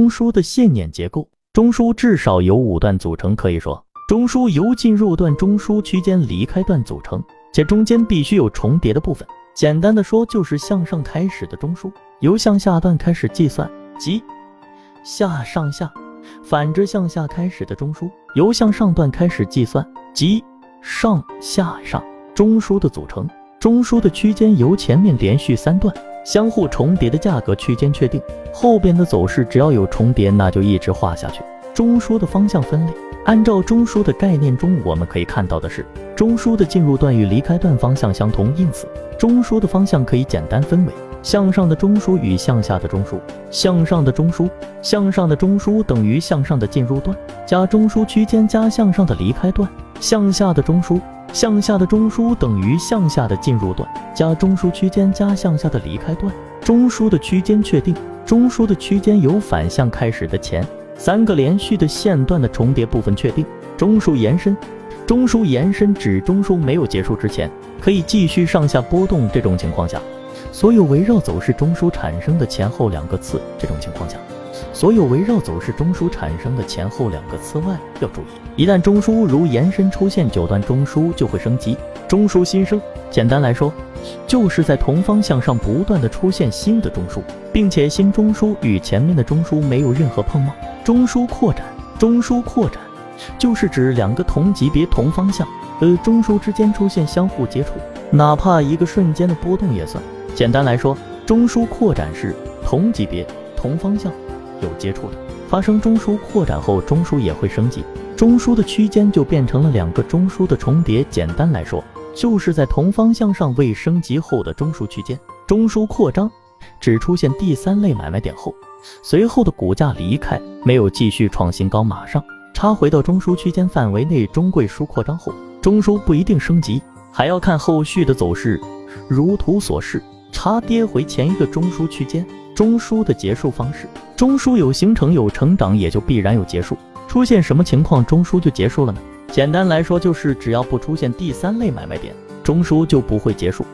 中枢的线捻结构，中枢至少由五段组成，可以说中枢由进入段、中枢区间、离开段组成，且中间必须有重叠的部分。简单的说，就是向上开始的中枢由向下段开始计算，即下上下；反之，向下开始的中枢由向上段开始计算，即上下上。中枢的组成，中枢的区间由前面连续三段相互重叠的价格区间确定，后边的走势只要有重叠，那就一直画下去。中枢的方向分类，按照中枢的概念中，我们可以看到的是，中枢的进入段与离开段方向相同，因此中枢的方向可以简单分为向上的中枢与向下的中枢。向上的中枢，向上的中枢等于向上的进入段加中枢区间加向上的离开段；向下的中枢。向下的中枢等于向下的进入段加中枢区间加向下的离开段。中枢的区间确定，中枢的区间由反向开始的前三个连续的线段的重叠部分确定。中枢延伸，中枢延伸指中枢没有结束之前可以继续上下波动。这种情况下，所有围绕走势中枢产生的前后两个次。这种情况下。所有围绕走势中枢产生的前后两个次外要注意，一旦中枢如延伸出现九段中枢，就会升级中枢新生。简单来说，就是在同方向上不断的出现新的中枢，并且新中枢与前面的中枢没有任何碰撞。中枢扩展，中枢扩展就是指两个同级别同方向呃中枢之间出现相互接触，哪怕一个瞬间的波动也算。简单来说，中枢扩展是同级别同方向。有接触的发生中枢扩展后，中枢也会升级，中枢的区间就变成了两个中枢的重叠。简单来说，就是在同方向上未升级后的中枢区间。中枢扩张只出现第三类买卖点后，随后的股价离开，没有继续创新高，马上插回到中枢区间范围内。中贵枢扩张后，中枢不一定升级，还要看后续的走势。如图所示，插跌回前一个中枢区间。中枢的结束方式，中枢有形成有成长，也就必然有结束。出现什么情况，中枢就结束了呢？简单来说，就是只要不出现第三类买卖点，中枢就不会结束。